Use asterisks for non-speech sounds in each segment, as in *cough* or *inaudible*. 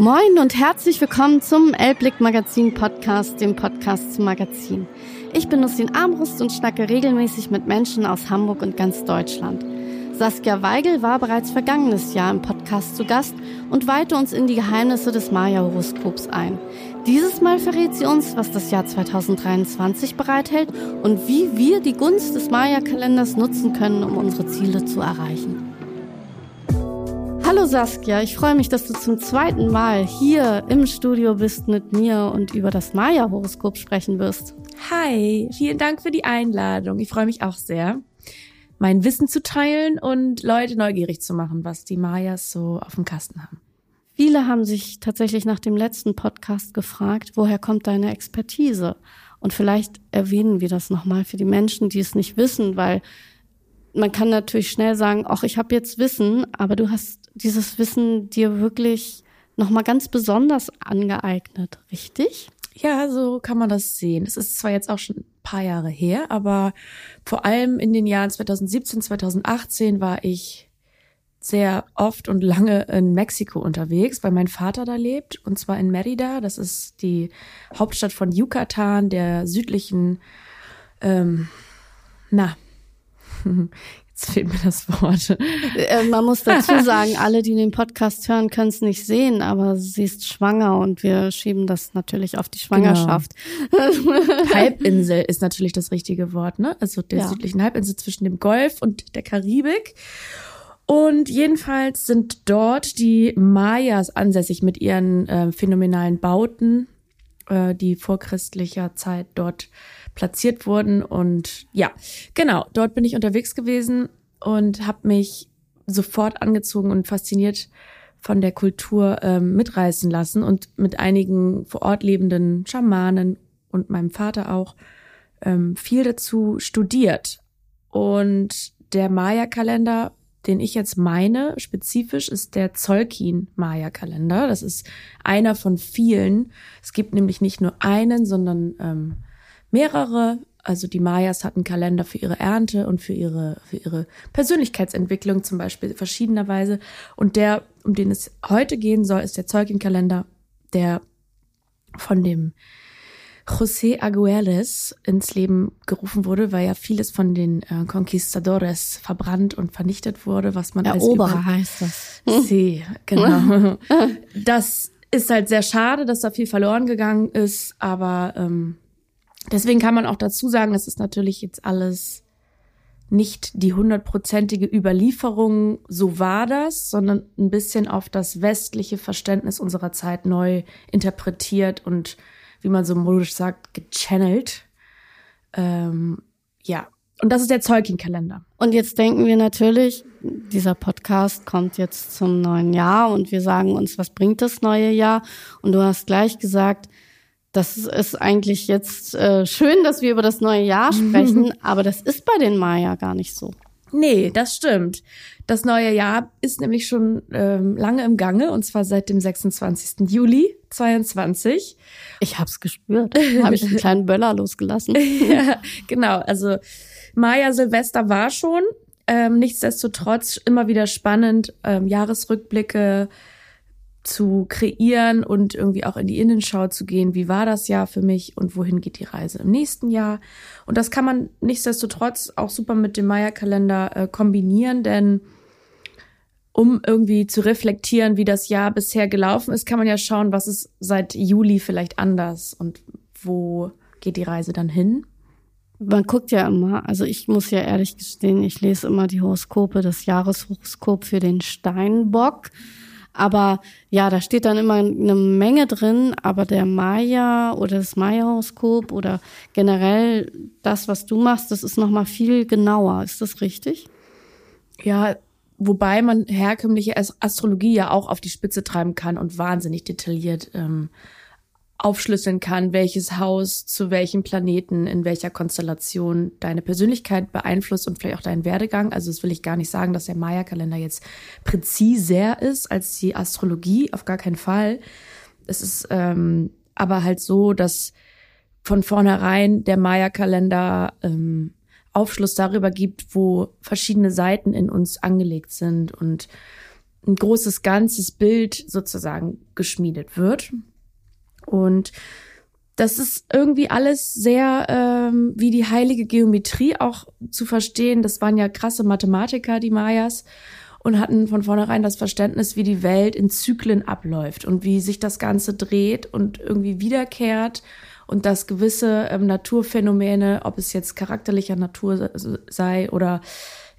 Moin und herzlich willkommen zum Elblick Magazin Podcast, dem Podcast zum Magazin. Ich bin Nussin Armbrust und schnacke regelmäßig mit Menschen aus Hamburg und ganz Deutschland. Saskia Weigel war bereits vergangenes Jahr im Podcast zu Gast und weihte uns in die Geheimnisse des Maya-Horoskops ein. Dieses Mal verrät sie uns, was das Jahr 2023 bereithält und wie wir die Gunst des Maya-Kalenders nutzen können, um unsere Ziele zu erreichen. Hallo Saskia, ich freue mich, dass du zum zweiten Mal hier im Studio bist mit mir und über das Maya-Horoskop sprechen wirst. Hi, vielen Dank für die Einladung. Ich freue mich auch sehr, mein Wissen zu teilen und Leute neugierig zu machen, was die Mayas so auf dem Kasten haben. Viele haben sich tatsächlich nach dem letzten Podcast gefragt, woher kommt deine Expertise? Und vielleicht erwähnen wir das nochmal für die Menschen, die es nicht wissen, weil man kann natürlich schnell sagen, ach, ich habe jetzt Wissen, aber du hast dieses Wissen dir wirklich nochmal ganz besonders angeeignet, richtig? Ja, so kann man das sehen. Es ist zwar jetzt auch schon ein paar Jahre her, aber vor allem in den Jahren 2017, 2018 war ich sehr oft und lange in Mexiko unterwegs, weil mein Vater da lebt, und zwar in Merida. Das ist die Hauptstadt von Yucatan, der südlichen, ähm, na, *laughs* Jetzt fehlt mir das Wort. Äh, man muss dazu *laughs* sagen, alle, die den Podcast hören, können es nicht sehen, aber sie ist schwanger und wir schieben das natürlich auf die Schwangerschaft. Genau. *laughs* Halbinsel ist natürlich das richtige Wort, ne? Also der ja. südlichen Halbinsel zwischen dem Golf und der Karibik. Und jedenfalls sind dort die Mayas ansässig mit ihren äh, phänomenalen Bauten, äh, die vorchristlicher Zeit dort platziert wurden. Und ja, genau, dort bin ich unterwegs gewesen und habe mich sofort angezogen und fasziniert von der Kultur ähm, mitreißen lassen und mit einigen vor Ort lebenden Schamanen und meinem Vater auch ähm, viel dazu studiert. Und der Maya-Kalender, den ich jetzt meine, spezifisch, ist der Zolkin-Maya-Kalender. Das ist einer von vielen. Es gibt nämlich nicht nur einen, sondern ähm, mehrere. Also die Mayas hatten Kalender für ihre Ernte und für ihre, für ihre Persönlichkeitsentwicklung zum Beispiel verschiedenerweise. Und der, um den es heute gehen soll, ist der Zeugin-Kalender, der von dem José Agueles ins Leben gerufen wurde, weil ja vieles von den äh, Conquistadores verbrannt und vernichtet wurde, was man Eroberer als heißt das. Sie, genau. das ist halt sehr schade, dass da viel verloren gegangen ist, aber ähm, Deswegen kann man auch dazu sagen, es ist natürlich jetzt alles nicht die hundertprozentige Überlieferung, so war das, sondern ein bisschen auf das westliche Verständnis unserer Zeit neu interpretiert und, wie man so modisch sagt, gechannelt. Ähm, ja, und das ist der Zeugin-Kalender. Und jetzt denken wir natürlich, dieser Podcast kommt jetzt zum neuen Jahr und wir sagen uns, was bringt das neue Jahr? Und du hast gleich gesagt, das ist eigentlich jetzt äh, schön, dass wir über das neue Jahr sprechen, aber das ist bei den Maya gar nicht so. Nee, das stimmt. Das neue Jahr ist nämlich schon ähm, lange im Gange und zwar seit dem 26. Juli 22. Ich hab's gespürt. Habe ich einen kleinen Böller losgelassen. *laughs* ja, genau. Also Maya Silvester war schon. Ähm, nichtsdestotrotz immer wieder spannend. Ähm, Jahresrückblicke, zu kreieren und irgendwie auch in die Innenschau zu gehen. Wie war das Jahr für mich und wohin geht die Reise im nächsten Jahr? Und das kann man nichtsdestotrotz auch super mit dem Maya-Kalender äh, kombinieren, denn um irgendwie zu reflektieren, wie das Jahr bisher gelaufen ist, kann man ja schauen, was ist seit Juli vielleicht anders und wo geht die Reise dann hin? Man guckt ja immer, also ich muss ja ehrlich gestehen, ich lese immer die Horoskope, das Jahreshoroskop für den Steinbock. Aber ja, da steht dann immer eine Menge drin, aber der Maya oder das Maya-Horoskop oder generell das, was du machst, das ist nochmal viel genauer. Ist das richtig? Ja, wobei man herkömmliche Astrologie ja auch auf die Spitze treiben kann und wahnsinnig detailliert ähm, aufschlüsseln kann, welches Haus zu welchem Planeten in welcher Konstellation deine Persönlichkeit beeinflusst und vielleicht auch deinen Werdegang. Also das will ich gar nicht sagen, dass der Maya-Kalender jetzt präziser ist als die Astrologie, auf gar keinen Fall. Es ist ähm, aber halt so, dass von vornherein der Maya-Kalender ähm, Aufschluss darüber gibt, wo verschiedene Seiten in uns angelegt sind und ein großes ganzes Bild sozusagen geschmiedet wird. Und das ist irgendwie alles sehr ähm, wie die heilige Geometrie auch zu verstehen. Das waren ja krasse Mathematiker, die Mayas, und hatten von vornherein das Verständnis, wie die Welt in Zyklen abläuft und wie sich das Ganze dreht und irgendwie wiederkehrt und dass gewisse ähm, Naturphänomene, ob es jetzt charakterlicher Natur sei oder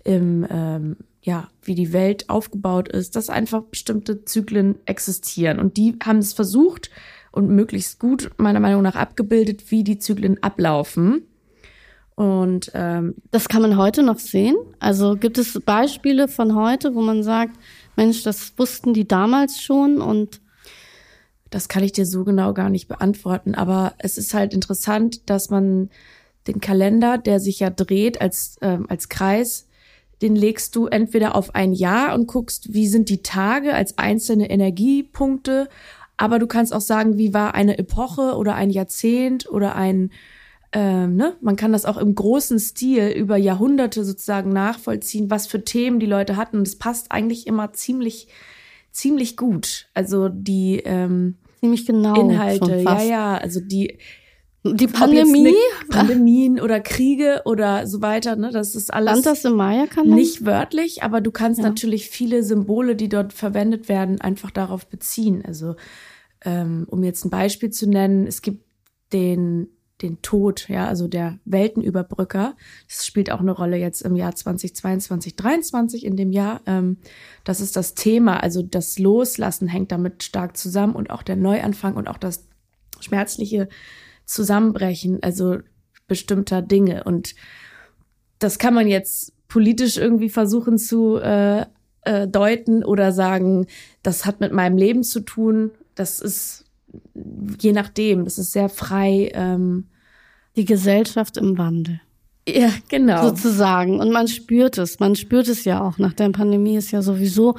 im, ähm, ja, wie die Welt aufgebaut ist, dass einfach bestimmte Zyklen existieren. Und die haben es versucht, und möglichst gut meiner Meinung nach abgebildet, wie die Zyklen ablaufen. Und ähm, das kann man heute noch sehen. Also gibt es Beispiele von heute, wo man sagt, Mensch, das wussten die damals schon und das kann ich dir so genau gar nicht beantworten. Aber es ist halt interessant, dass man den Kalender, der sich ja dreht als ähm, als Kreis, den legst du entweder auf ein Jahr und guckst, wie sind die Tage als einzelne Energiepunkte aber du kannst auch sagen, wie war eine Epoche oder ein Jahrzehnt oder ein, ähm, ne? Man kann das auch im großen Stil über Jahrhunderte sozusagen nachvollziehen, was für Themen die Leute hatten. Und es passt eigentlich immer ziemlich, ziemlich gut. Also die ähm, ziemlich genau Inhalte, ja, ja, also die die Pandemie, Pandemien oder Kriege oder so weiter, ne, das ist alles Stand das im Maya nicht wörtlich, aber du kannst ja. natürlich viele Symbole, die dort verwendet werden, einfach darauf beziehen. Also ähm, um jetzt ein Beispiel zu nennen, es gibt den den Tod, ja, also der Weltenüberbrücker. Das spielt auch eine Rolle jetzt im Jahr 2022, 2023 in dem Jahr. Ähm, das ist das Thema, also das Loslassen hängt damit stark zusammen und auch der Neuanfang und auch das schmerzliche Zusammenbrechen, also bestimmter Dinge. Und das kann man jetzt politisch irgendwie versuchen zu äh, äh, deuten oder sagen, das hat mit meinem Leben zu tun das ist je nachdem, das ist sehr frei. Ähm, die Gesellschaft im Wandel. Ja, genau. Sozusagen. Und man spürt es. Man spürt es ja auch. Nach der Pandemie ist ja sowieso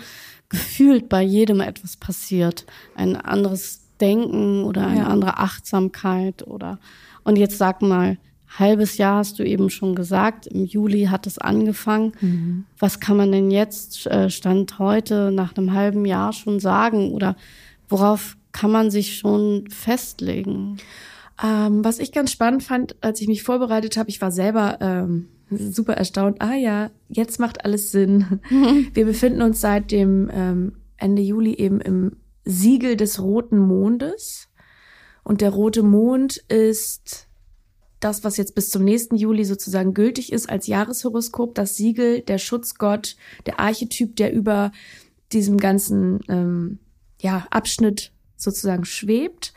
gefühlt bei jedem etwas passiert. Ein anderes Denken oder eine ja. andere Achtsamkeit oder, und jetzt sag mal, halbes Jahr hast du eben schon gesagt, im Juli hat es angefangen. Mhm. Was kann man denn jetzt, äh, Stand heute, nach einem halben Jahr schon sagen? Oder Worauf kann man sich schon festlegen? Ähm, was ich ganz spannend fand, als ich mich vorbereitet habe, ich war selber ähm, super erstaunt. Ah ja, jetzt macht alles Sinn. *laughs* Wir befinden uns seit dem ähm, Ende Juli eben im Siegel des roten Mondes. Und der rote Mond ist das, was jetzt bis zum nächsten Juli sozusagen gültig ist als Jahreshoroskop, das Siegel, der Schutzgott, der Archetyp, der über diesem ganzen ähm, ja, Abschnitt sozusagen schwebt.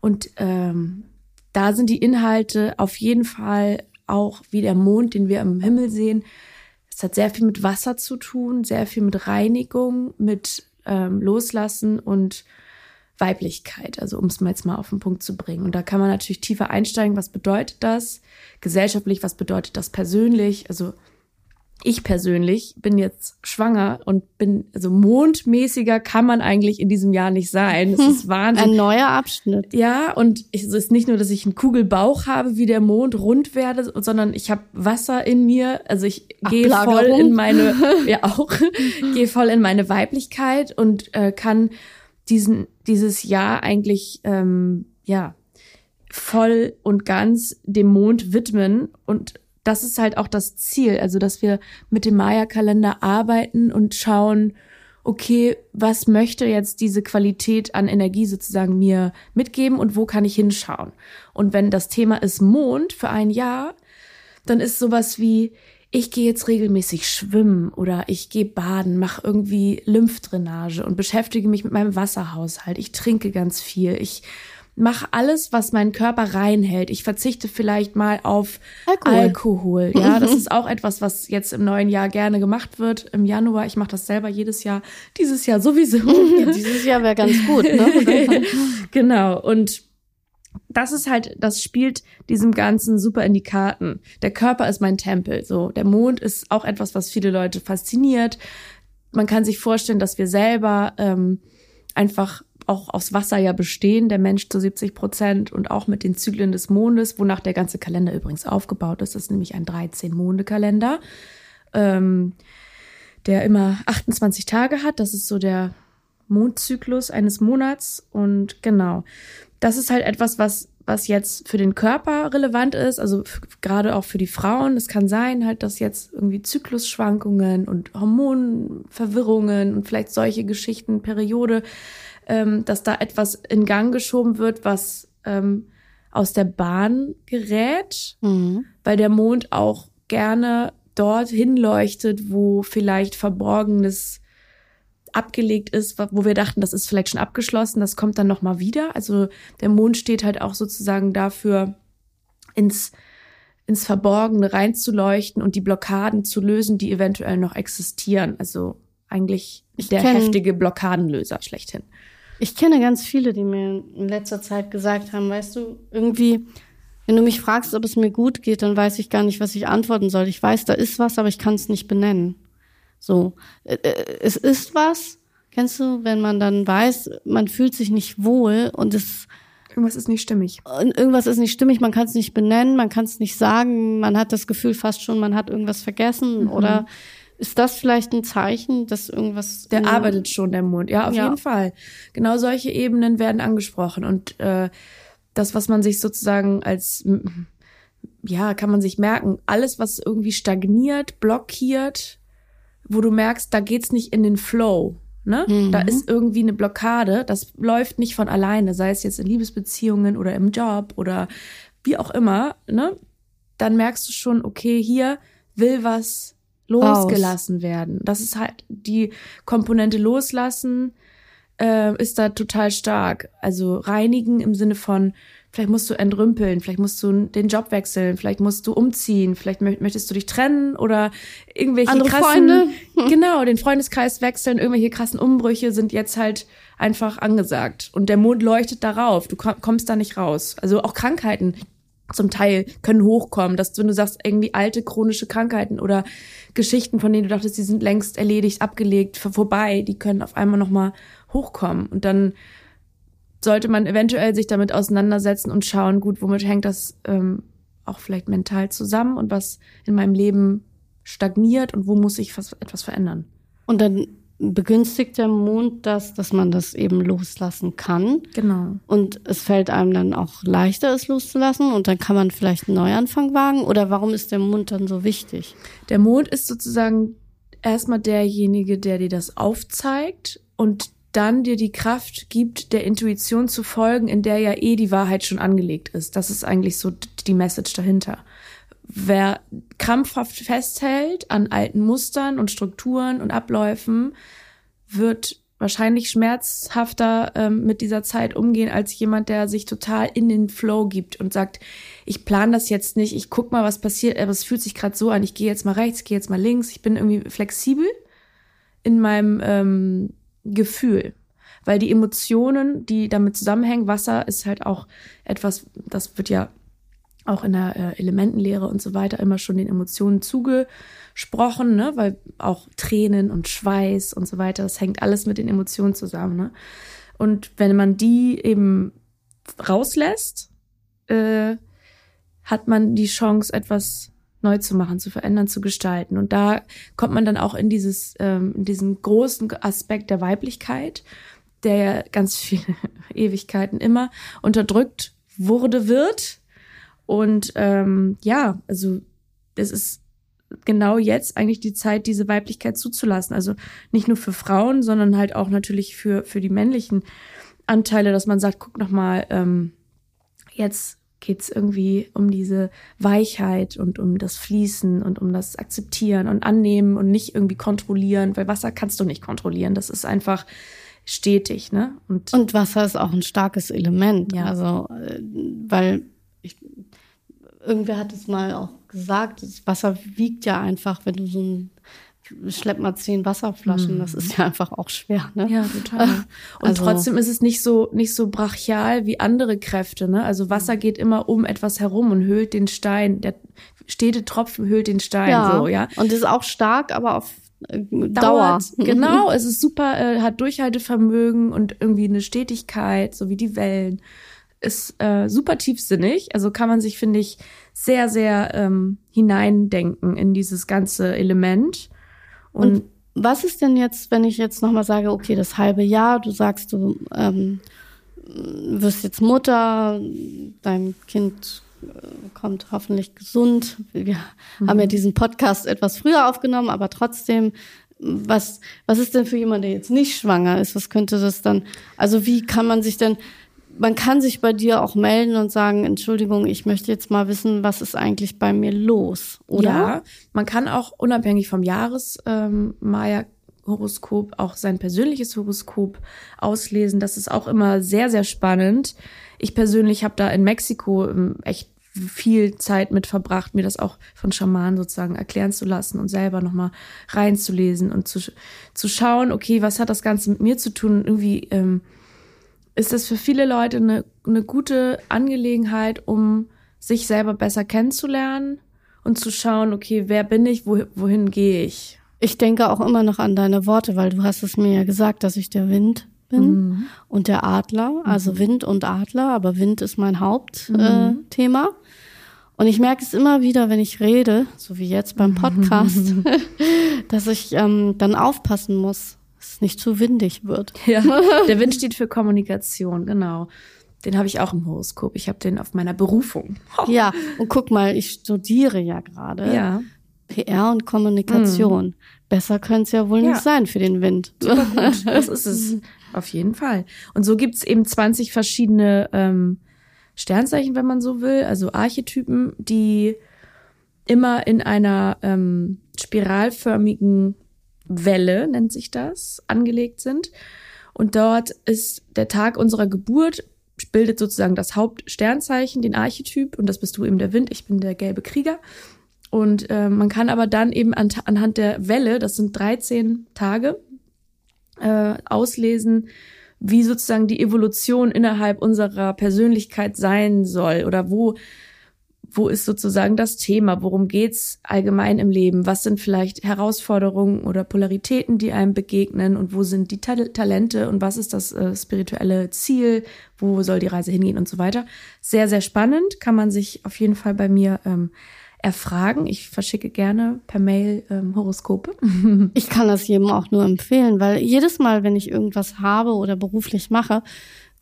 Und ähm, da sind die Inhalte auf jeden Fall auch wie der Mond, den wir am Himmel sehen. Es hat sehr viel mit Wasser zu tun, sehr viel mit Reinigung, mit ähm, Loslassen und Weiblichkeit, also um es mal jetzt mal auf den Punkt zu bringen. Und da kann man natürlich tiefer einsteigen, was bedeutet das gesellschaftlich, was bedeutet das persönlich, also ich persönlich bin jetzt schwanger und bin, also mondmäßiger kann man eigentlich in diesem Jahr nicht sein. Es ist *laughs* Wahnsinn. Ein neuer Abschnitt. Ja, und es ist nicht nur, dass ich einen Kugelbauch habe, wie der Mond rund werde, sondern ich habe Wasser in mir. Also ich gehe voll in meine, *laughs* ja auch, *laughs* gehe voll in meine Weiblichkeit und äh, kann diesen, dieses Jahr eigentlich, ähm, ja, voll und ganz dem Mond widmen und das ist halt auch das Ziel, also dass wir mit dem Maya-Kalender arbeiten und schauen, okay, was möchte jetzt diese Qualität an Energie sozusagen mir mitgeben und wo kann ich hinschauen? Und wenn das Thema ist Mond für ein Jahr, dann ist sowas wie, ich gehe jetzt regelmäßig schwimmen oder ich gehe baden, mache irgendwie Lymphdrainage und beschäftige mich mit meinem Wasserhaushalt. Ich trinke ganz viel. Ich mache alles, was meinen Körper reinhält. Ich verzichte vielleicht mal auf Alkohol. Alkohol. Ja, *laughs* das ist auch etwas, was jetzt im neuen Jahr gerne gemacht wird. Im Januar, ich mache das selber jedes Jahr. Dieses Jahr sowieso. *laughs* Ja, dieses Jahr wäre ganz gut, ne? *laughs* genau. Und das ist halt, das spielt diesem Ganzen super in die Karten. Der Körper ist mein Tempel. So, der Mond ist auch etwas, was viele Leute fasziniert. Man kann sich vorstellen, dass wir selber ähm, einfach auch aus Wasser ja bestehen, der Mensch zu 70 Prozent und auch mit den Zyklen des Mondes, wonach der ganze Kalender übrigens aufgebaut ist. Das ist nämlich ein 13-Monde-Kalender. Ähm, der immer 28 Tage hat. Das ist so der Mondzyklus eines Monats. Und genau, das ist halt etwas, was, was jetzt für den Körper relevant ist, also gerade auch für die Frauen. Es kann sein, halt, dass jetzt irgendwie Zyklusschwankungen und Hormonverwirrungen und vielleicht solche Geschichten, Periode, ähm, dass da etwas in Gang geschoben wird, was ähm, aus der Bahn gerät, mhm. weil der Mond auch gerne dort hinleuchtet, wo vielleicht Verborgenes abgelegt ist, wo wir dachten, das ist vielleicht schon abgeschlossen, das kommt dann nochmal wieder. Also der Mond steht halt auch sozusagen dafür, ins, ins Verborgene reinzuleuchten und die Blockaden zu lösen, die eventuell noch existieren. Also eigentlich ich der heftige Blockadenlöser schlechthin. Ich kenne ganz viele, die mir in letzter Zeit gesagt haben, weißt du, irgendwie, wenn du mich fragst, ob es mir gut geht, dann weiß ich gar nicht, was ich antworten soll. Ich weiß, da ist was, aber ich kann es nicht benennen. So, äh, äh, es ist was. Kennst du, wenn man dann weiß, man fühlt sich nicht wohl und es Irgendwas ist nicht stimmig. Und irgendwas ist nicht stimmig, man kann es nicht benennen, man kann es nicht sagen, man hat das Gefühl fast schon, man hat irgendwas vergessen. Mhm. Oder ist das vielleicht ein Zeichen, dass irgendwas. Der arbeitet schon, der Mond, ja, auf ja. jeden Fall. Genau solche Ebenen werden angesprochen. Und äh, das, was man sich sozusagen als ja, kann man sich merken, alles, was irgendwie stagniert, blockiert, wo du merkst, da geht's nicht in den Flow. Ne? Mhm. Da ist irgendwie eine Blockade, das läuft nicht von alleine, sei es jetzt in Liebesbeziehungen oder im Job oder wie auch immer, ne? Dann merkst du schon, okay, hier will was losgelassen Raus. werden. Das ist halt die Komponente loslassen, äh, ist da total stark. Also reinigen im Sinne von, Vielleicht musst du entrümpeln, vielleicht musst du den Job wechseln, vielleicht musst du umziehen, vielleicht möchtest du dich trennen oder irgendwelche Andere krassen, Freunde. *laughs* genau, den Freundeskreis wechseln, irgendwelche krassen Umbrüche sind jetzt halt einfach angesagt und der Mond leuchtet darauf, du kommst da nicht raus. Also auch Krankheiten zum Teil können hochkommen, dass du, wenn du sagst, irgendwie alte chronische Krankheiten oder Geschichten, von denen du dachtest, die sind längst erledigt, abgelegt, vorbei, die können auf einmal nochmal hochkommen und dann sollte man eventuell sich damit auseinandersetzen und schauen, gut, womit hängt das ähm, auch vielleicht mental zusammen und was in meinem Leben stagniert und wo muss ich was, etwas verändern. Und dann begünstigt der Mond das, dass man das eben loslassen kann. Genau. Und es fällt einem dann auch leichter, es loszulassen und dann kann man vielleicht einen Neuanfang wagen. Oder warum ist der Mond dann so wichtig? Der Mond ist sozusagen erstmal derjenige, der dir das aufzeigt und dann dir die Kraft gibt, der Intuition zu folgen, in der ja eh die Wahrheit schon angelegt ist. Das ist eigentlich so die Message dahinter. Wer krampfhaft festhält an alten Mustern und Strukturen und Abläufen, wird wahrscheinlich schmerzhafter ähm, mit dieser Zeit umgehen als jemand, der sich total in den Flow gibt und sagt, ich plane das jetzt nicht, ich guck mal, was passiert, aber es fühlt sich gerade so an, ich gehe jetzt mal rechts, gehe jetzt mal links, ich bin irgendwie flexibel in meinem ähm, Gefühl. Weil die Emotionen, die damit zusammenhängen, Wasser ist halt auch etwas, das wird ja auch in der äh, Elementenlehre und so weiter immer schon den Emotionen zugesprochen, ne? weil auch Tränen und Schweiß und so weiter, das hängt alles mit den Emotionen zusammen. Ne? Und wenn man die eben rauslässt, äh, hat man die Chance, etwas neu zu machen, zu verändern, zu gestalten. Und da kommt man dann auch in dieses, ähm, in diesen großen Aspekt der Weiblichkeit, der ja ganz *laughs* viele Ewigkeiten immer unterdrückt wurde, wird. Und ähm, ja, also es ist genau jetzt eigentlich die Zeit, diese Weiblichkeit zuzulassen. Also nicht nur für Frauen, sondern halt auch natürlich für, für die männlichen Anteile, dass man sagt, guck noch mal, ähm, jetzt geht es irgendwie um diese Weichheit und um das Fließen und um das Akzeptieren und Annehmen und nicht irgendwie kontrollieren, weil Wasser kannst du nicht kontrollieren. Das ist einfach stetig, ne? Und, und Wasser ist auch ein starkes Element. Ja. Also, äh, weil irgendwer hat es mal auch gesagt, das Wasser wiegt ja einfach, wenn du so ein schlepp mal zehn Wasserflaschen, das ist ja einfach auch schwer, ne? Ja, total. *laughs* Und also, trotzdem ist es nicht so, nicht so brachial wie andere Kräfte, ne? Also Wasser geht immer um etwas herum und hüllt den Stein. Der stete Tropfen hüllt den Stein, ja. so, ja. Und ist auch stark, aber auf äh, Dauer. *laughs* Genau, es ist super, äh, hat Durchhaltevermögen und irgendwie eine Stetigkeit, so wie die Wellen. Ist äh, super tiefsinnig. Also kann man sich, finde ich, sehr, sehr ähm, hineindenken in dieses ganze Element. Und, und Was ist denn jetzt, wenn ich jetzt nochmal sage, okay, das halbe Jahr, du sagst, du ähm, wirst jetzt Mutter, dein Kind äh, kommt hoffentlich gesund. Wir mhm. haben ja diesen Podcast etwas früher aufgenommen, aber trotzdem, was, was ist denn für jemanden, der jetzt nicht schwanger ist? Was könnte das dann, also wie kann man sich denn, man kann sich bei dir auch melden und sagen, Entschuldigung, ich möchte jetzt mal wissen, was ist eigentlich bei mir los, oder? Ja, man kann auch unabhängig vom Jahres ähm, Maya Horoskop auch sein persönliches Horoskop auslesen. Das ist auch immer sehr, sehr spannend. Ich persönlich habe da in Mexiko ähm, echt viel Zeit mit verbracht, mir das auch von Schamanen sozusagen erklären zu lassen und selber nochmal reinzulesen und zu, zu schauen, okay, was hat das Ganze mit mir zu tun? Irgendwie ähm, ist das für viele Leute eine, eine gute Angelegenheit, um sich selber besser kennenzulernen und zu schauen, okay, wer bin ich, wo, wohin gehe ich? Ich denke auch immer noch an deine Worte, weil du hast es mir ja gesagt, dass ich der Wind bin mhm. und der Adler, also mhm. Wind und Adler, aber Wind ist mein Hauptthema. Mhm. Äh, und ich merke es immer wieder, wenn ich rede, so wie jetzt beim *laughs* Podcast, *laughs* dass ich ähm, dann aufpassen muss, es nicht zu windig wird. *laughs* Ja, der Wind *laughs* steht für Kommunikation, genau. Den habe ich auch im Horoskop. Ich habe den auf meiner Berufung. Oh. *laughs* Ja, und guck mal, ich studiere ja gerade. Ja. PR und Kommunikation. Mhm. Besser könnte es ja wohl ja. nicht sein für den Wind. Das ist es. Auf jeden Fall. Und so gibt's eben 20 verschiedene ähm, Sternzeichen, wenn man so will, also Archetypen, die immer in einer ähm, spiralförmigen Welle, nennt sich das, angelegt sind. Und dort ist der Tag unserer Geburt, bildet sozusagen das Hauptsternzeichen, den Archetyp. Und das bist du eben der Wind, ich bin der gelbe Krieger. Und äh, man kann aber dann eben an, anhand der Welle, das sind 13 Tage, äh, auslesen, wie sozusagen die Evolution innerhalb unserer Persönlichkeit sein soll oder wo wo ist sozusagen das Thema, worum geht's allgemein im Leben, was sind vielleicht Herausforderungen oder Polaritäten, die einem begegnen? Und wo sind die Ta Talente? Und was ist das äh, spirituelle Ziel, wo soll die Reise hingehen? Und so weiter. Sehr, sehr spannend, kann man sich auf jeden Fall bei mir ähm, erfragen. Ich verschicke gerne per Mail ähm, Horoskope. Ich kann das jedem auch nur empfehlen, weil jedes Mal, wenn ich irgendwas habe oder beruflich mache,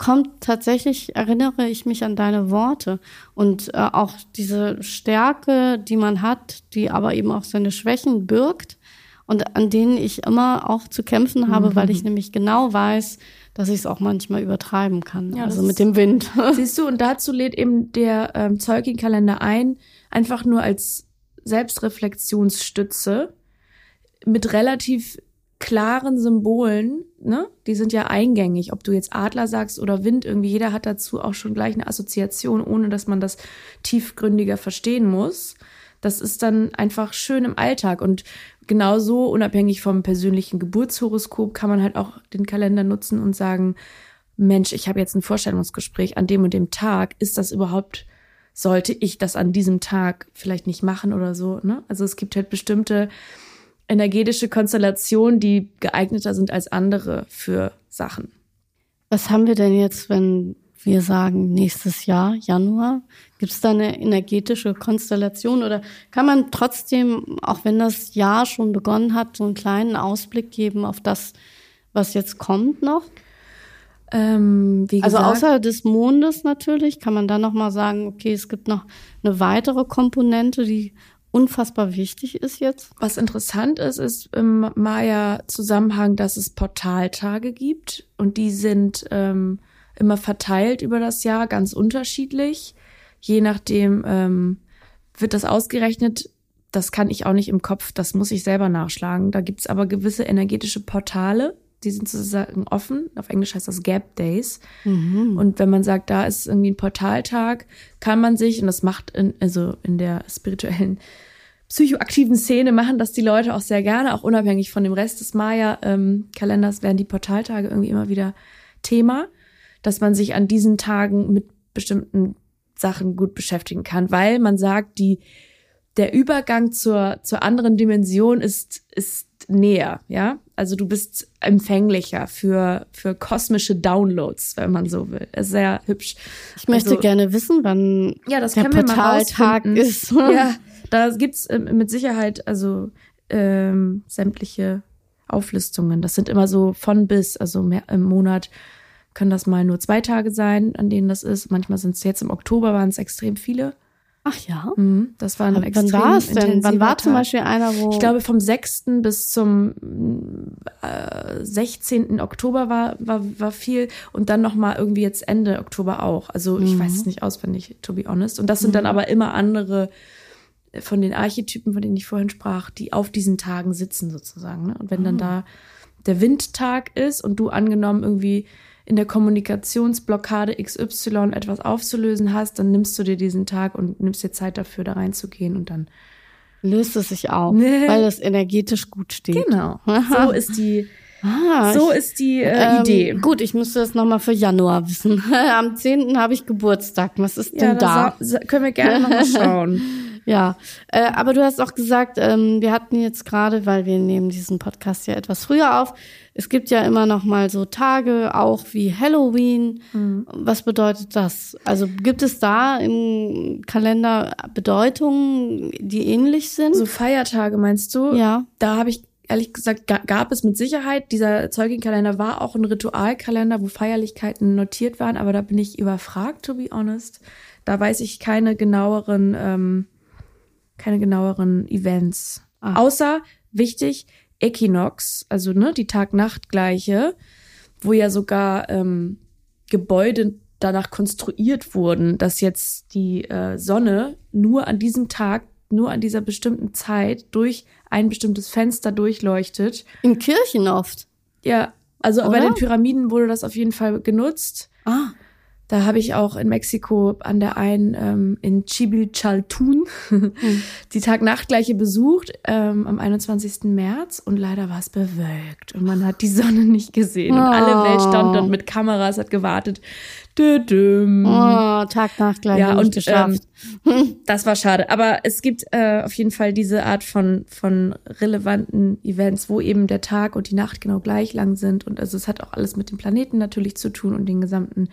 kommt tatsächlich, erinnere ich mich an deine Worte und äh, auch diese Stärke, die man hat, die aber eben auch seine Schwächen birgt und an denen ich immer auch zu kämpfen habe, mhm. weil ich nämlich genau weiß, dass ich es auch manchmal übertreiben kann. Ja, also mit dem Wind. *laughs* Siehst du, und dazu lädt eben der ähm, Zeugin-Kalender ein, einfach nur als Selbstreflexionsstütze mit relativ klaren Symbolen, ne? Die sind ja eingängig, ob du jetzt Adler sagst oder Wind, irgendwie jeder hat dazu auch schon gleich eine Assoziation, ohne dass man das tiefgründiger verstehen muss. Das ist dann einfach schön im Alltag und genauso unabhängig vom persönlichen Geburtshoroskop kann man halt auch den Kalender nutzen und sagen, Mensch, ich habe jetzt ein Vorstellungsgespräch an dem und dem Tag, ist das überhaupt sollte ich das an diesem Tag vielleicht nicht machen oder so. Ne? Also es gibt halt bestimmte energetische Konstellationen, die geeigneter sind als andere für Sachen. Was haben wir denn jetzt, wenn wir sagen nächstes Jahr, Januar? Gibt es da eine energetische Konstellation oder kann man trotzdem, auch wenn das Jahr schon begonnen hat, so einen kleinen Ausblick geben auf das, was jetzt kommt noch? Ähm, also außer des Mondes natürlich kann man dann noch mal sagen, okay, es gibt noch eine weitere Komponente, die unfassbar wichtig ist jetzt. Was interessant ist, ist im Maya-Zusammenhang, dass es Portaltage gibt und die sind ähm, immer verteilt über das Jahr, ganz unterschiedlich. Je nachdem ähm, wird das ausgerechnet. Das kann ich auch nicht im Kopf, das muss ich selber nachschlagen. Da gibt's aber gewisse energetische Portale, die sind sozusagen offen. Auf Englisch heißt das Gap Days. Mhm. Und wenn man sagt, da ist irgendwie ein Portaltag, kann man sich, und das macht in, also in der spirituellen, psychoaktiven Szene machen das die Leute auch sehr gerne, auch unabhängig von dem Rest des Maya-Kalenders ähm, werden die Portaltage irgendwie immer wieder Thema, dass man sich an diesen Tagen mit bestimmten Sachen gut beschäftigen kann, weil man sagt, die, der Übergang zur, zur anderen Dimension ist, ist näher, ja. Also du bist empfänglicher für, für kosmische Downloads, wenn man so will. Sehr hübsch. Ich möchte also, gerne wissen, wann ja, das der Portaltag ist. *laughs* ja, da gibt's äh, mit Sicherheit also ähm, sämtliche Auflistungen. Das sind immer so von bis, also mehr im Monat können das mal nur zwei Tage sein, an denen das ist. Manchmal sind es jetzt im Oktober waren es extrem viele. Ach ja. Mhm, das war ein Wann extrem war es denn? Wann war zum. Beispiel einer, wo. Ich glaube, vom 6. bis zum äh, 16. Oktober war, war, war viel und dann nochmal irgendwie jetzt Ende Oktober auch. Also ich weiß es nicht auswendig, to be honest. Und das sind dann aber immer andere von den Archetypen, von denen ich vorhin sprach, die auf diesen Tagen sitzen sozusagen. Ne? Und wenn dann da der Windtag ist und du angenommen irgendwie in der Kommunikationsblockade XY etwas aufzulösen hast, dann nimmst du dir diesen Tag und nimmst dir Zeit dafür, da reinzugehen und dann löst es sich auf, Nee. weil es energetisch gut steht. Genau. *laughs* So ist die, Ah, so ich, ist die äh, ähm, Idee. Gut, ich müsste das nochmal für Januar wissen. *laughs* Am 10. habe ich Geburtstag. Was ist Ja, denn da? können wir gerne nochmal *laughs* schauen. Ja, äh, aber du hast auch gesagt, ähm, wir hatten jetzt gerade, weil wir nehmen diesen Podcast ja etwas früher auf, es gibt ja immer noch mal so Tage, auch wie Halloween. Mhm. Was bedeutet das? Also gibt es da im Kalender Bedeutungen, die ähnlich sind? So Feiertage meinst du? ja. Da habe ich ehrlich gesagt, ga- gab es mit Sicherheit. Dieser Zeugenkalender war auch ein Ritualkalender, wo Feierlichkeiten notiert waren, aber da bin ich überfragt, to be honest. Da weiß ich keine genaueren, ähm, keine genaueren Events. Ah. Außer, wichtig, Equinox, also ne, die Tag-Nacht-Gleiche, wo ja sogar ähm, Gebäude danach konstruiert wurden, dass jetzt die äh, Sonne nur an diesem Tag, nur an dieser bestimmten Zeit durch ein bestimmtes Fenster durchleuchtet. In Kirchen oft. Ja, also bei Oder? den Pyramiden wurde das auf jeden Fall genutzt. Ah. Da habe ich auch in Mexiko an der einen ähm, in Chibilchaltún *laughs* die Tag-Nacht-Gleiche besucht ähm, am 21. März und leider war es bewölkt und man hat die Sonne nicht gesehen und alle Welt stand dort mit Kameras, hat gewartet. Dü-düm. Oh, Tag nach gleich Ja, nicht und, geschafft. *laughs* Das war schade. Aber es gibt äh, auf jeden Fall diese Art von, von relevanten Events, wo eben der Tag und die Nacht genau gleich lang sind. Und also es hat auch alles mit dem Planeten natürlich zu tun und den gesamten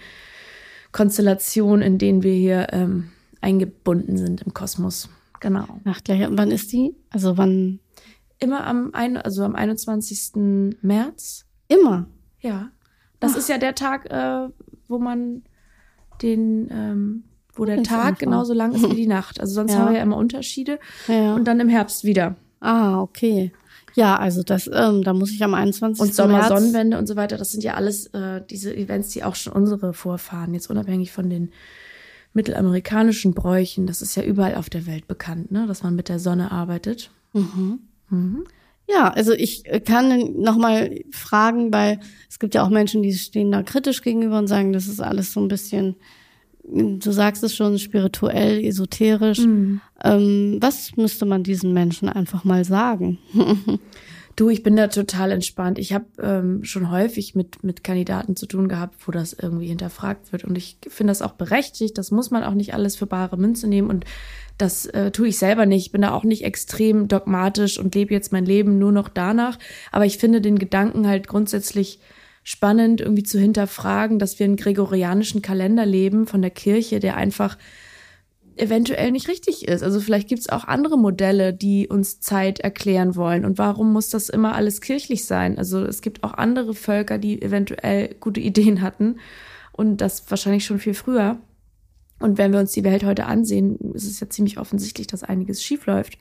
Konstellationen, in denen wir hier ähm, eingebunden sind im Kosmos. Genau. Nach gleich. Und wann ist die? Also wann? Immer am, ein, also am 21. März. Immer. Ja. Das ist ja der Tag, äh, wo man den, ähm, wo der Tag einfach. genauso lang ist wie die *laughs* Nacht. Also sonst Ja. haben wir ja immer Unterschiede. Ja. Und dann im Herbst wieder. ah, okay. Ja, also das, ähm, da muss ich am 21. Und Sommer, März Sonnenwende und so weiter, das sind ja alles äh, diese Events, die auch schon unsere Vorfahren, jetzt unabhängig von den mittelamerikanischen Bräuchen, das ist ja überall auf der Welt bekannt, ne, dass man mit der Sonne arbeitet. Ja, also ich äh, kann noch mal fragen, weil es gibt ja auch Menschen, die stehen da kritisch gegenüber und sagen, das ist alles so ein bisschen, du sagst es schon, spirituell, esoterisch. Ähm, was müsste man diesen Menschen einfach mal sagen? *laughs* Du, ich bin da total entspannt. Ich habe ähm, schon häufig mit, mit Kandidaten zu tun gehabt, wo das irgendwie hinterfragt wird. Und ich finde das auch berechtigt. Das muss man auch nicht alles für bare Münze nehmen. Und das äh, tue ich selber nicht. Ich bin da auch nicht extrem dogmatisch und lebe jetzt mein Leben nur noch danach. Aber ich finde den Gedanken halt grundsätzlich spannend, irgendwie zu hinterfragen, dass wir einen gregorianischen Kalender leben von der Kirche, der einfach eventuell nicht richtig ist. Also vielleicht gibt es auch andere Modelle, die uns Zeit erklären wollen. Und warum muss das immer alles kirchlich sein? Also es gibt auch andere Völker, die eventuell gute Ideen hatten und das wahrscheinlich schon viel früher. Und wenn wir uns die Welt heute ansehen, ist es ja ziemlich offensichtlich, dass einiges schiefläuft.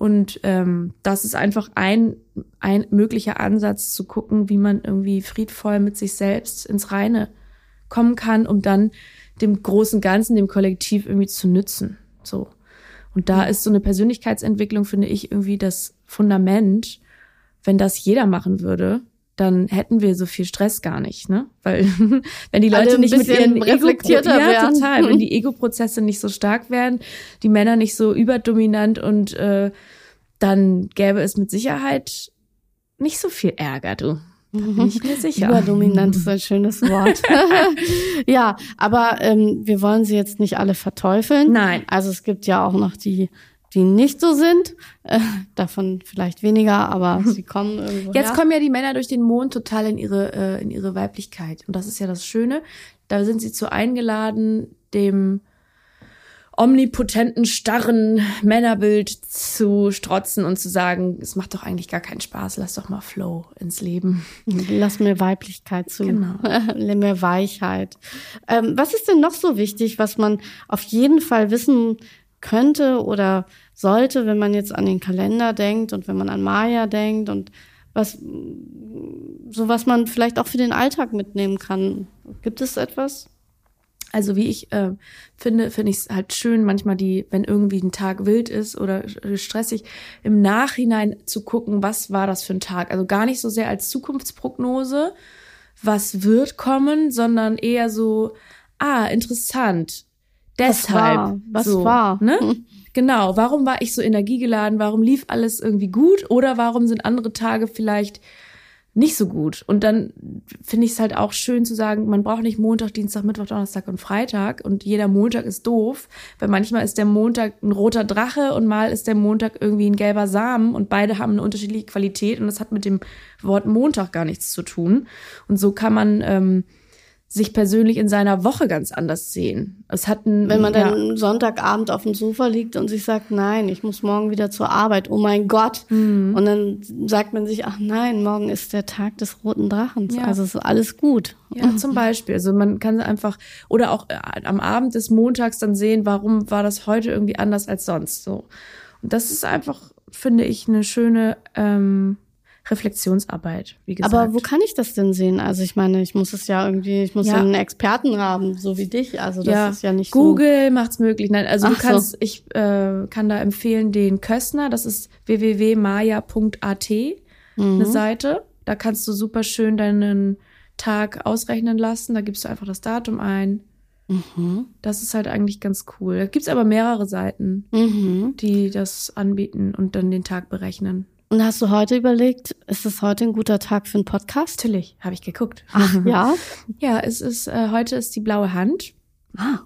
Und ähm, das ist einfach ein, ein möglicher Ansatz zu gucken, wie man irgendwie friedvoll mit sich selbst ins Reine kommen kann, um dann dem großen Ganzen, dem Kollektiv irgendwie zu nützen. So. Und da ist so eine Persönlichkeitsentwicklung, finde ich, irgendwie das Fundament. Wenn das jeder machen würde, dann hätten wir so viel Stress gar nicht, ne? Weil *laughs* wenn die Leute nicht mit ihren reflektierter ja, wären. total, wenn *laughs* die Ego-Prozesse nicht so stark wären, die Männer nicht so überdominant und äh, dann gäbe es mit Sicherheit nicht so viel Ärger, du. Da bin ich mir sicher. Überdominant ist *laughs* ein schönes Wort. ja, aber ähm, wir wollen sie jetzt nicht alle verteufeln. Nein. Also es gibt ja auch noch die, die nicht so sind. Äh, davon vielleicht weniger, aber *laughs* sie kommen irgendwo Jetzt her. kommen ja die Männer durch den Mond total in ihre, äh, in ihre Weiblichkeit. Und das ist ja das Schöne. Da sind sie zu eingeladen, dem omnipotenten, starren Männerbild zu strotzen und zu sagen, es macht doch eigentlich gar keinen Spaß, lass doch mal Flow ins Leben. Lass mir Weiblichkeit zu. Genau. *laughs* Lass mir Weichheit. Ähm, was ist denn noch so wichtig, was man auf jeden Fall wissen könnte oder sollte, wenn man jetzt an den Kalender denkt und wenn man an Maya denkt und was, so was man vielleicht auch für den Alltag mitnehmen kann? Gibt es etwas? Also wie ich äh, finde, finde ich es halt schön, manchmal die, wenn irgendwie ein Tag wild ist oder stressig, im Nachhinein zu gucken, was war das für ein Tag. Also gar nicht so sehr als Zukunftsprognose, was wird kommen, sondern eher so, ah, interessant. Deshalb. Was war? Was so, war? Ne? *laughs* Genau. Warum war ich so energiegeladen? Warum lief alles irgendwie gut? Oder warum sind andere Tage vielleicht nicht so gut. Und dann finde ich es halt auch schön zu sagen, man braucht nicht Montag, Dienstag, Mittwoch, Donnerstag und Freitag und jeder Montag ist doof, weil manchmal ist der Montag ein roter Drache und mal ist der Montag irgendwie ein gelber Samen und beide haben eine unterschiedliche Qualität und das hat mit dem Wort Montag gar nichts zu tun. Und so kann man ähm, sich persönlich in seiner Woche ganz anders sehen. Es hat ein, Wenn man ja, dann Sonntagabend auf dem Sofa liegt und sich sagt, nein, ich muss morgen wieder zur Arbeit, oh mein Gott. Mhm. Und dann sagt man sich, ach nein, morgen ist der Tag des roten Drachens. Ja. Also ist alles gut. Ja, *laughs* zum Beispiel. Also man kann einfach, oder auch äh, am Abend des Montags dann sehen, warum war das heute irgendwie anders als sonst. So. Und das ist einfach, finde ich, eine schöne ähm, Reflexionsarbeit, wie gesagt. Aber wo kann ich das denn sehen? Also ich meine, ich muss es ja irgendwie, ich muss ja, einen Experten haben, so wie dich. Also das ja. ist ja nicht Google so. Macht's möglich. Nein, also Ach du kannst, so. ich äh, kann da empfehlen den Köstner, das ist www.maya.at, mhm. eine Seite. Da kannst du super schön deinen Tag ausrechnen lassen. Da gibst du einfach das Datum ein. Mhm. Das ist halt eigentlich ganz cool. Da gibt's aber mehrere Seiten, mhm. die das anbieten und dann den Tag berechnen. Und hast du heute überlegt, ist es heute ein guter Tag für einen Podcast? Natürlich, habe ich geguckt. Ach, ja? *laughs* ja, es ist, äh, heute ist die blaue Hand. Ah.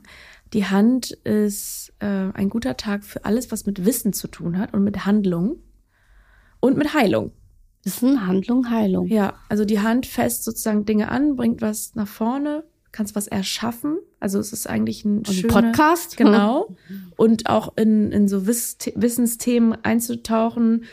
Die Hand ist äh, ein guter Tag für alles, was mit Wissen zu tun hat und mit Handlung und mit Heilung. Wissen, Handlung, Heilung. Ja, also die Hand fest sozusagen Dinge an, bringt was nach vorne, kannst was erschaffen. Also es ist eigentlich ein, ein Podcast. Genau. Und auch in, in so Wiss Wissensthemen einzutauchen,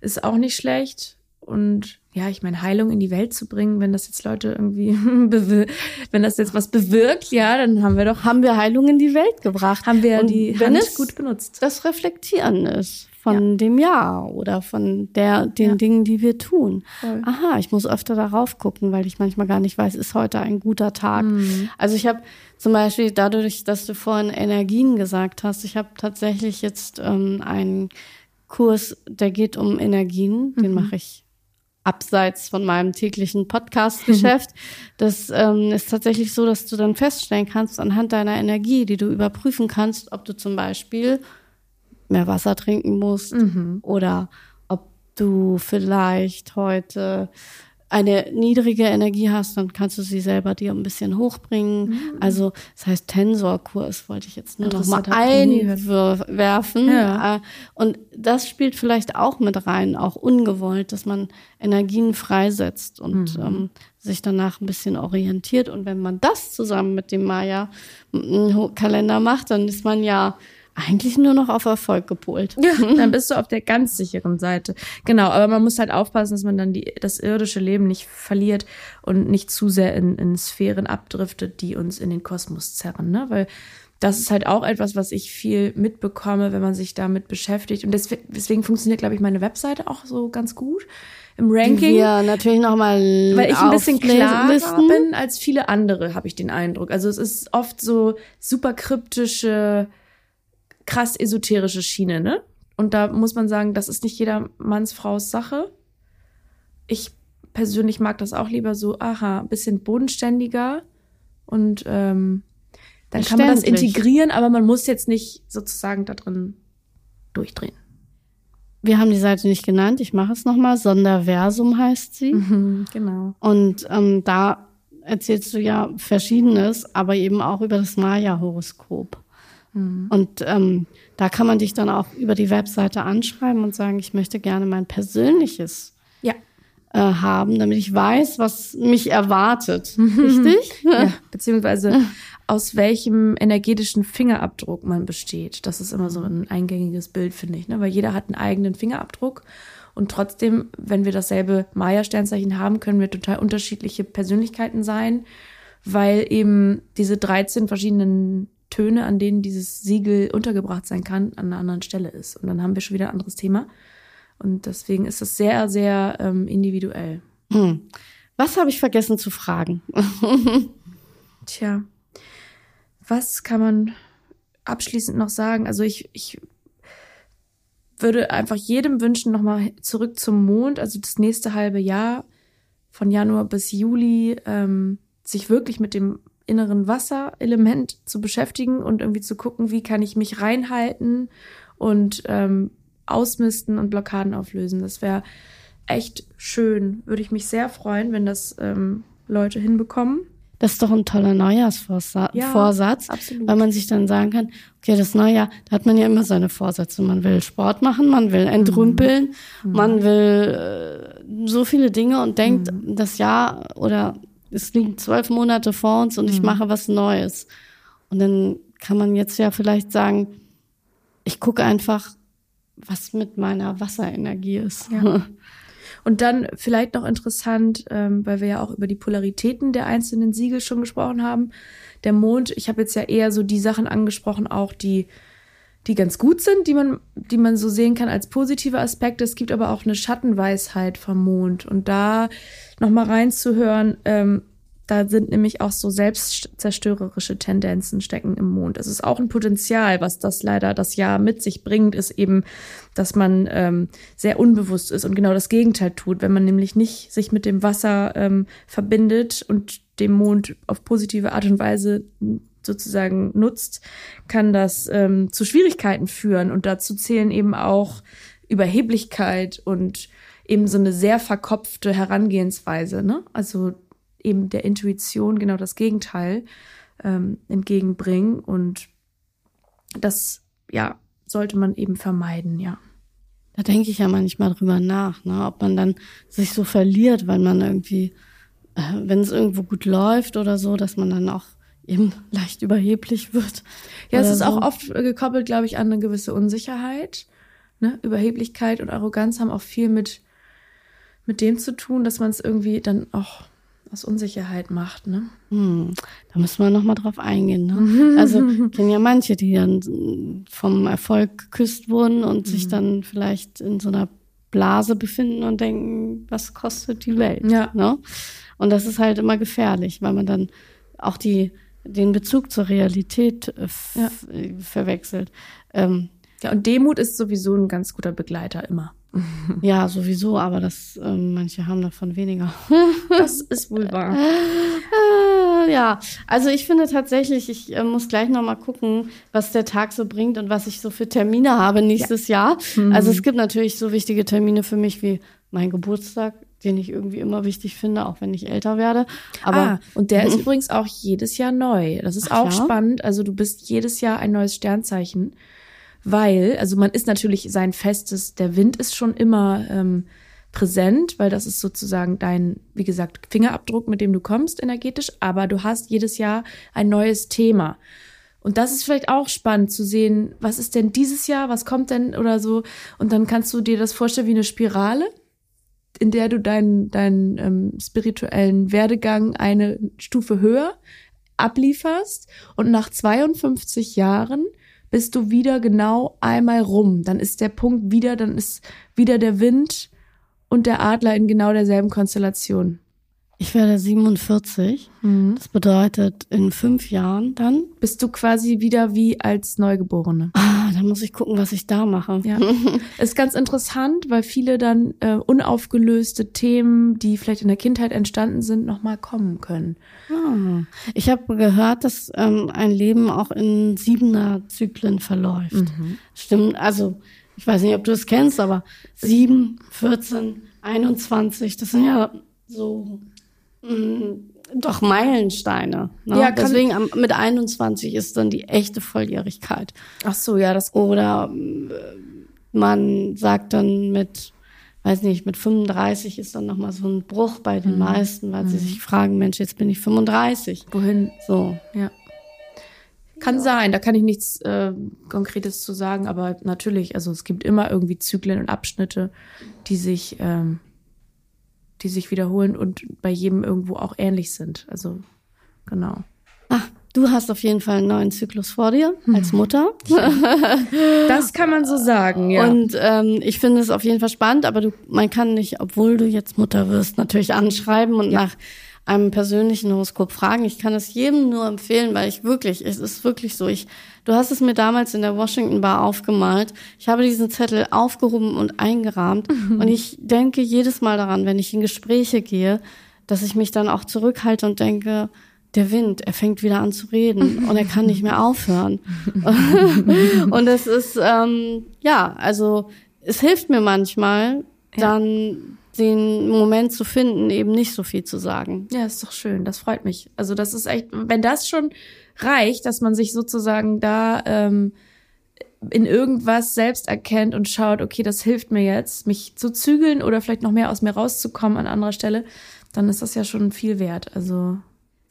ist auch nicht schlecht. Und ja, ich meine, Heilung in die Welt zu bringen, wenn das jetzt Leute irgendwie, *laughs* wenn das jetzt was bewirkt, ja, dann haben wir doch. Haben wir Heilung in die Welt gebracht. Haben wir Und die wenn Hand es gut benutzt. Das Reflektieren ist von ja. dem Jahr oder von der, den ja. Dingen, die wir tun. Voll. Aha, ich muss öfter darauf gucken, weil ich manchmal gar nicht weiß, ist heute ein guter Tag. Mhm. Also ich habe zum Beispiel dadurch, dass du vorhin Energien gesagt hast, ich habe tatsächlich jetzt ähm, einen Kurs, der geht um Energien. Den mhm. mache ich abseits von meinem täglichen Podcast-Geschäft. *laughs* Das ähm, ist tatsächlich so, dass du dann feststellen kannst anhand deiner Energie, die du überprüfen kannst, ob du zum Beispiel mehr Wasser trinken musst mhm. oder ob du vielleicht heute eine niedrige Energie hast, dann kannst du sie selber dir ein bisschen hochbringen. Mhm. Also das heißt Tensorkurs wollte ich jetzt nur noch mal einwerfen. Ja. Äh, und das spielt vielleicht auch mit rein, auch ungewollt, dass man Energien freisetzt und mhm. ähm, sich danach ein bisschen orientiert. Und wenn man das zusammen mit dem Maya-Kalender macht, dann ist man ja eigentlich nur noch auf Erfolg gepolt. Ja, *laughs* dann bist du auf der ganz sicheren Seite. Genau, aber man muss halt aufpassen, dass man dann die, das irdische Leben nicht verliert und nicht zu sehr in, in Sphären abdriftet, die uns in den Kosmos zerren, ne? Weil das ist halt auch etwas, was ich viel mitbekomme, wenn man sich damit beschäftigt. Und deswegen, deswegen funktioniert, glaube ich, meine Webseite auch so ganz gut im Ranking. Ja, natürlich nochmal. Weil ich ein bisschen klarer bin als viele andere, habe ich den Eindruck. Also es ist oft so super kryptische krass esoterische Schiene, ne? Und da muss man sagen, das ist nicht jeder Manns Fraus Sache. Ich persönlich mag das auch lieber so, aha, ein bisschen bodenständiger und ähm, dann kann man das integrieren, aber man muss jetzt nicht sozusagen da drin durchdrehen. Wir haben die Seite nicht genannt, ich mache es nochmal. Sonderversum heißt sie. Mhm, genau. Und ähm, da erzählst du ja Verschiedenes, aber eben auch über das Maya-Horoskop. Mhm. Und ähm, da kann man dich dann auch über die Webseite anschreiben und sagen, ich möchte gerne mein persönliches ja. äh, haben, damit ich weiß, was mich erwartet. *laughs* Richtig? ja, beziehungsweise aus welchem energetischen Fingerabdruck man besteht. Das ist immer so ein eingängiges Bild, finde ich, ne? weil jeder hat einen eigenen Fingerabdruck. Und trotzdem, wenn wir dasselbe Maya-Sternzeichen haben, können wir total unterschiedliche Persönlichkeiten sein, weil eben diese 13 verschiedenen Töne, an denen dieses Siegel untergebracht sein kann, an einer anderen Stelle ist. Und dann haben wir schon wieder ein anderes Thema. Und deswegen ist es sehr, sehr ähm, individuell. Hm. Was habe ich vergessen zu fragen? *laughs* Tja, was kann man abschließend noch sagen? Also ich, ich würde einfach jedem wünschen, nochmal zurück zum Mond, also das nächste halbe Jahr von Januar bis Juli, ähm, sich wirklich mit dem inneren Wasserelement zu beschäftigen und irgendwie zu gucken, wie kann ich mich reinhalten und ähm, ausmisten und Blockaden auflösen. Das wäre echt schön. Würde ich mich sehr freuen, wenn das ähm, Leute hinbekommen. Das ist doch ein toller Neujahrsvorsatz, ja, weil man sich dann sagen kann, okay, das Neujahr, da hat man ja immer seine Vorsätze. Man will Sport machen, man will entrümpeln, mhm. man will äh, so viele Dinge und denkt, mhm. das Jahr oder es liegen zwölf Monate vor uns und mhm. ich mache was Neues. Und dann kann man jetzt ja vielleicht sagen, ich gucke einfach, was mit meiner Wasserenergie ist. Ja. *laughs* Und dann vielleicht noch interessant, ähm, weil wir ja auch über die Polaritäten der einzelnen Siegel schon gesprochen haben. Der Mond, ich habe jetzt ja eher so die Sachen angesprochen, auch die, die ganz gut sind, die man, die man so sehen kann als positive Aspekte. Es gibt aber auch eine Schattenweisheit vom Mond. Und da nochmal reinzuhören, ähm, da sind nämlich auch so selbstzerstörerische Tendenzen stecken im Mond. Es ist auch ein Potenzial, was das leider das Jahr mit sich bringt, ist eben, dass man ähm, sehr unbewusst ist und genau das Gegenteil tut. Wenn man nämlich nicht sich mit dem Wasser ähm, verbindet und dem Mond auf positive Art und Weise sozusagen nutzt, kann das ähm, zu Schwierigkeiten führen. Und dazu zählen eben auch Überheblichkeit und eben so eine sehr verkopfte Herangehensweise. Ne? Also eben der Intuition genau das Gegenteil ähm, entgegenbringen. Und das, ja, sollte man eben vermeiden, ja. Da denke ich ja manchmal drüber nach, ne? ob man dann sich so verliert, weil man irgendwie, äh, wenn es irgendwo gut läuft oder so, dass man dann auch eben leicht überheblich wird. Ja, es ist so. auch oft gekoppelt, glaube ich, an eine gewisse Unsicherheit. Ne? Überheblichkeit und Arroganz haben auch viel mit, mit dem zu tun, dass man es irgendwie dann auch aus Unsicherheit macht, ne? Hm, da müssen wir nochmal drauf eingehen, ne? *laughs* Also kennen ja manche, die dann vom Erfolg geküsst wurden und mhm. sich dann vielleicht in so einer Blase befinden und denken, was kostet die Welt? Ja. Ne? Und das ist halt immer gefährlich, weil man dann auch die, den Bezug zur Realität äh, ja. verwechselt. Ähm, ja, und Demut ist sowieso ein ganz guter Begleiter immer. *laughs* Ja, sowieso, aber das, ähm, manche haben davon weniger. das ist wohl wahr. Äh, ja, also ich finde tatsächlich, ich äh, muss gleich nochmal gucken, was der Tag so bringt und was ich so für Termine habe nächstes ja. Jahr. Mhm. Also es gibt natürlich so wichtige Termine für mich wie mein Geburtstag, den ich irgendwie immer wichtig finde, auch wenn ich älter werde. Aber ah, und der ist *laughs* übrigens auch jedes Jahr neu. Das ist Ach, auch ja? spannend. Also du bist jedes Jahr ein neues Sternzeichen weil, also man ist natürlich sein festes, der Wind ist schon immer ähm, präsent, weil das ist sozusagen dein, wie gesagt, Fingerabdruck, mit dem du kommst energetisch, aber du hast jedes Jahr ein neues Thema. Und das ist vielleicht auch spannend zu sehen, was ist denn dieses Jahr, was kommt denn oder so. Und dann kannst du dir das vorstellen wie eine Spirale, in der du deinen, deinen ähm, spirituellen Werdegang eine Stufe höher ablieferst. Und nach 52 Jahren bist du wieder genau einmal rum. Dann ist der Punkt wieder, dann ist wieder der Wind und der Adler in genau derselben Konstellation. Ich werde 47. Mhm. Das bedeutet, in fünf Jahren dann. Bist du quasi wieder wie als Neugeborene. Ah, da muss ich gucken, was ich da mache. Ja. *laughs* ist ganz interessant, weil viele dann äh, unaufgelöste Themen, die vielleicht in der Kindheit entstanden sind, nochmal kommen können. Ah. Ich habe gehört, dass ähm, ein Leben auch in siebener Zyklen verläuft. Mhm. Stimmt, also ich weiß nicht, ob du es kennst, aber sieben, 14, 21, das sind ja so doch Meilensteine. Ne? Ja, Deswegen am, mit 21 ist dann die echte Volljährigkeit. Ach so, ja, das. Oder äh, man sagt dann mit, weiß nicht, mit 35 ist dann nochmal so ein Bruch bei den mhm. meisten, weil mhm. sie sich fragen, Mensch, jetzt bin ich 35. Wohin? So. Ja. Kann ja. sein, da kann ich nichts äh, Konkretes zu sagen, aber natürlich, also es gibt immer irgendwie Zyklen und Abschnitte, die sich, ähm, die sich wiederholen und bei jedem irgendwo auch ähnlich sind. Also genau. Ach, du hast auf jeden Fall einen neuen Zyklus vor dir als. Mutter. *laughs* Das kann man so sagen, ja. Und ähm, ich finde es auf jeden Fall spannend, aber du, man kann nicht, obwohl du jetzt Mutter wirst, natürlich anschreiben und ja. nach einem persönlichen Horoskop fragen. Ich kann es jedem nur empfehlen, weil ich wirklich, es ist wirklich so. Ich, du hast es mir damals in der Washington Bar aufgemalt. Ich habe diesen Zettel aufgehoben und eingerahmt. Mhm. *laughs* Und ich denke jedes Mal daran, wenn ich in Gespräche gehe, dass ich mich dann auch zurückhalte und denke, der Wind, er fängt wieder an zu reden und er kann nicht mehr aufhören. *laughs* und es ist, ähm, ja, also es hilft mir manchmal, dann den Moment zu finden, eben nicht so viel zu sagen. Ja, ist doch schön. Das freut mich. Also das ist echt, wenn das schon reicht, dass man sich sozusagen da ähm, in irgendwas selbst erkennt und schaut, okay, das hilft mir jetzt, mich zu zügeln oder vielleicht noch mehr aus mir rauszukommen an anderer Stelle, dann ist das ja schon viel wert. Also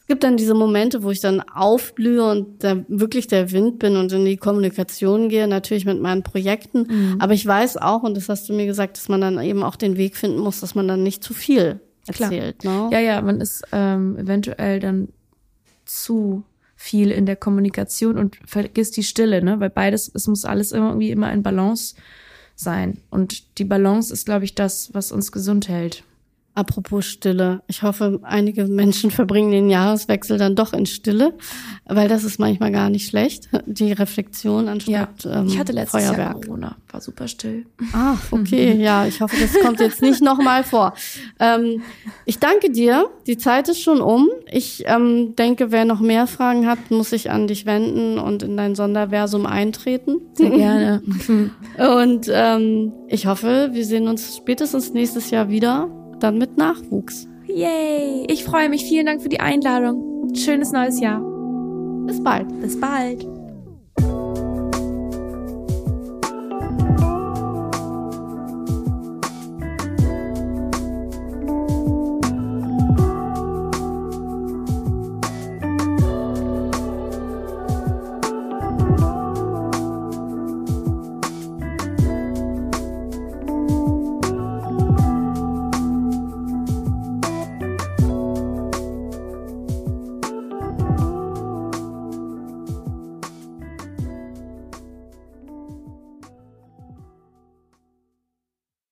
es gibt dann diese Momente, wo ich dann aufblühe und da wirklich der Wind bin und in die Kommunikation gehe, natürlich mit meinen Projekten. Mhm. Aber ich weiß auch, und das hast du mir gesagt, dass man dann eben auch den Weg finden muss, dass man dann nicht zu viel erzählt. Ne? Ja, ja, man ist ähm, eventuell dann zu viel in der Kommunikation und vergisst die Stille, ne? Weil beides, es muss alles irgendwie immer in Balance sein. Und die Balance ist, glaube ich, das, was uns gesund hält. Apropos Stille. Ich hoffe, einige Menschen verbringen den Jahreswechsel dann doch in Stille, weil das ist manchmal gar nicht schlecht. Die Reflexion anstatt ja, ich hatte letztes Feuerwerk. Jahr Corona, war super still. Ah, okay, *laughs* ja, ich hoffe, das kommt jetzt nicht nochmal vor. Ähm, ich danke dir. Die Zeit ist schon um. Ich ähm, denke, wer noch mehr Fragen hat, muss sich an dich wenden und in dein Sonderversum eintreten. Sehr gerne. *laughs* und ähm, ich hoffe, wir sehen uns spätestens nächstes Jahr wieder dann mit Nachwuchs. Yay! Ich freue mich. Vielen Dank für die Einladung. Schönes neues Jahr. Bis bald. Bis bald.